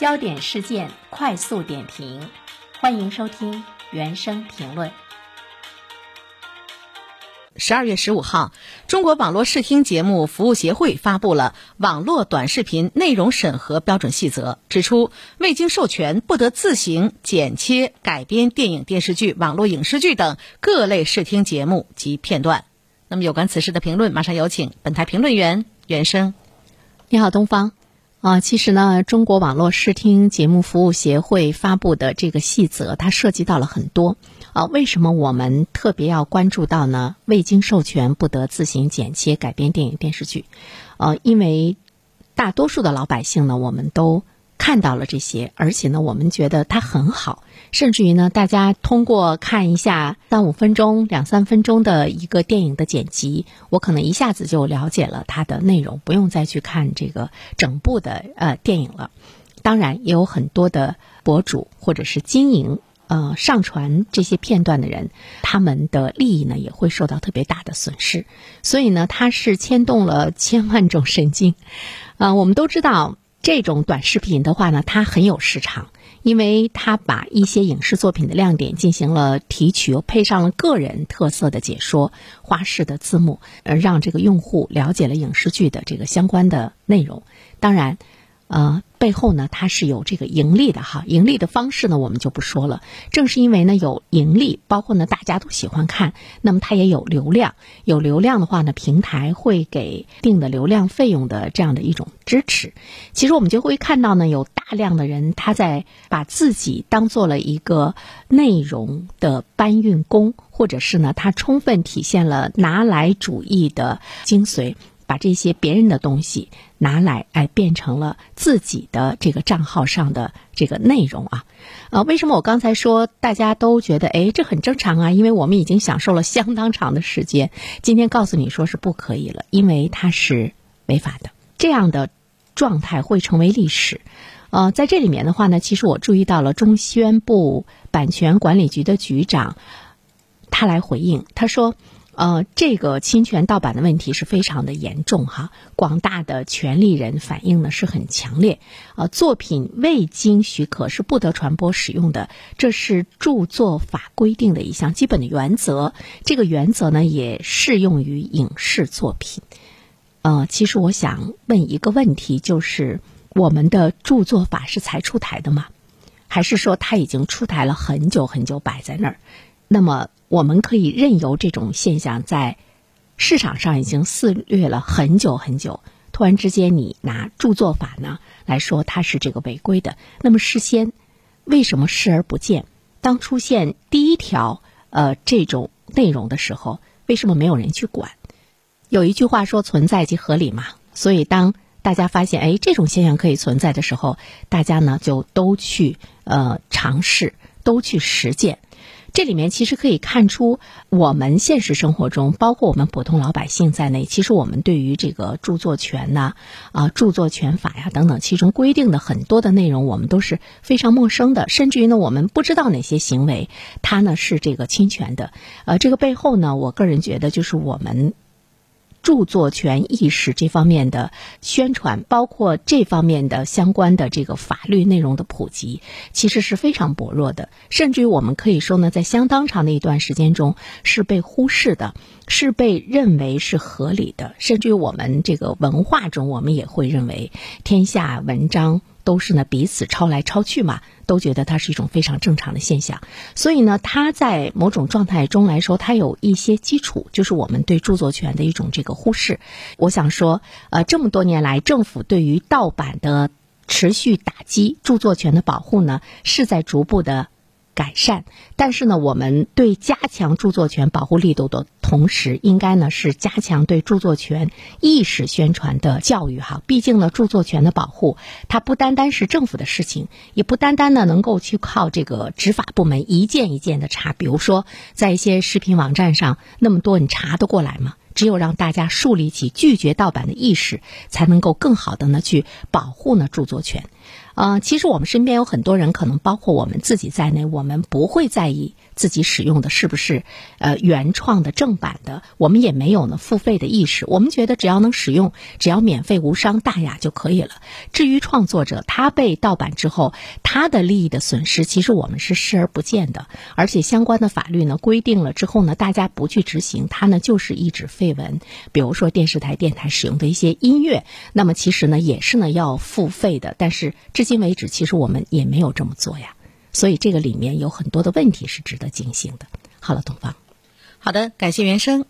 焦点事件快速点评，欢迎收听原声评论。十二月十五号，中国网络视听节目服务协会发布了《网络短视频内容审核标准细则》，指出未经授权不得自行剪切、改编电影、电视剧、网络影视剧等各类视听节目及片段。那么，有关此事的评论，马上有请本台评论员袁生。你好，东方。啊，其实呢，中国网络视听节目服务协会发布的这个细则，它涉及到了很多。啊，为什么我们特别要关注到呢？未经授权不得自行剪切、改编电影、电视剧。呃，因为大多数的老百姓呢，我们都。看到了这些，而且呢，我们觉得它很好，甚至于呢，大家通过看一下三五分钟、两三分钟的一个电影的剪辑，我可能一下子就了解了它的内容，不用再去看这个整部的呃电影了。当然，也有很多的博主或者是经营呃上传这些片段的人，他们的利益呢也会受到特别大的损失，所以呢，它是牵动了千万种神经。啊，我们都知道。这种短视频的话呢，它很有市场，因为它把一些影视作品的亮点进行了提取，又配上了个人特色的解说、花式的字幕，呃，让这个用户了解了影视剧的这个相关的内容。当然，呃。背后呢，它是有这个盈利的哈，盈利的方式呢，我们就不说了。正是因为呢有盈利，包括呢大家都喜欢看，那么它也有流量。有流量的话呢，平台会给定的流量费用的这样的一种支持。其实我们就会看到呢，有大量的人他在把自己当做了一个内容的搬运工，或者是呢，他充分体现了拿来主义的精髓。把这些别人的东西拿来，哎，变成了自己的这个账号上的这个内容啊，啊，为什么我刚才说大家都觉得，哎，这很正常啊？因为我们已经享受了相当长的时间，今天告诉你说是不可以了，因为它是违法的，这样的状态会成为历史。呃，在这里面的话呢，其实我注意到了中宣部版权管理局的局长，他来回应，他说。呃，这个侵权盗版的问题是非常的严重哈，广大的权利人反映呢是很强烈。呃，作品未经许可是不得传播使用的，这是著作法规定的一项基本的原则。这个原则呢也适用于影视作品。呃，其实我想问一个问题，就是我们的著作法是才出台的吗？还是说它已经出台了很久很久摆在那儿？那么？我们可以任由这种现象在市场上已经肆虐了很久很久。突然之间，你拿著作法呢来说它是这个违规的，那么事先为什么视而不见？当出现第一条呃这种内容的时候，为什么没有人去管？有一句话说“存在即合理”嘛，所以当大家发现哎这种现象可以存在的时候，大家呢就都去呃尝试，都去实践。这里面其实可以看出，我们现实生活中，包括我们普通老百姓在内，其实我们对于这个著作权呐、啊著作权法呀等等，其中规定的很多的内容，我们都是非常陌生的，甚至于呢，我们不知道哪些行为它呢是这个侵权的。呃，这个背后呢，我个人觉得就是我们。著作权意识这方面的宣传，包括这方面的相关的这个法律内容的普及，其实是非常薄弱的。甚至于我们可以说呢，在相当长的一段时间中是被忽视的，是被认为是合理的。甚至于我们这个文化中，我们也会认为天下文章。都是呢，彼此抄来抄去嘛，都觉得它是一种非常正常的现象。所以呢，它在某种状态中来说，它有一些基础，就是我们对著作权的一种这个忽视。我想说，呃，这么多年来，政府对于盗版的持续打击，著作权的保护呢，是在逐步的。改善，但是呢，我们对加强著作权保护力度的同时，应该呢是加强对著作权意识宣传的教育哈。毕竟呢，著作权的保护，它不单单是政府的事情，也不单单呢能够去靠这个执法部门一件一件的查。比如说，在一些视频网站上，那么多你查得过来吗？只有让大家树立起拒绝盗版的意识，才能够更好的呢去保护呢著作权。呃，其实我们身边有很多人，可能包括我们自己在内，我们不会在意。自己使用的是不是呃原创的正版的，我们也没有呢付费的意识。我们觉得只要能使用，只要免费无伤大雅就可以了。至于创作者，他被盗版之后，他的利益的损失，其实我们是视而不见的。而且相关的法律呢规定了之后呢，大家不去执行，它呢就是一纸废文。比如说电视台、电台使用的一些音乐，那么其实呢也是呢要付费的。但是至今为止，其实我们也没有这么做呀。所以这个里面有很多的问题是值得警醒的。好了，东方，好的，感谢原生。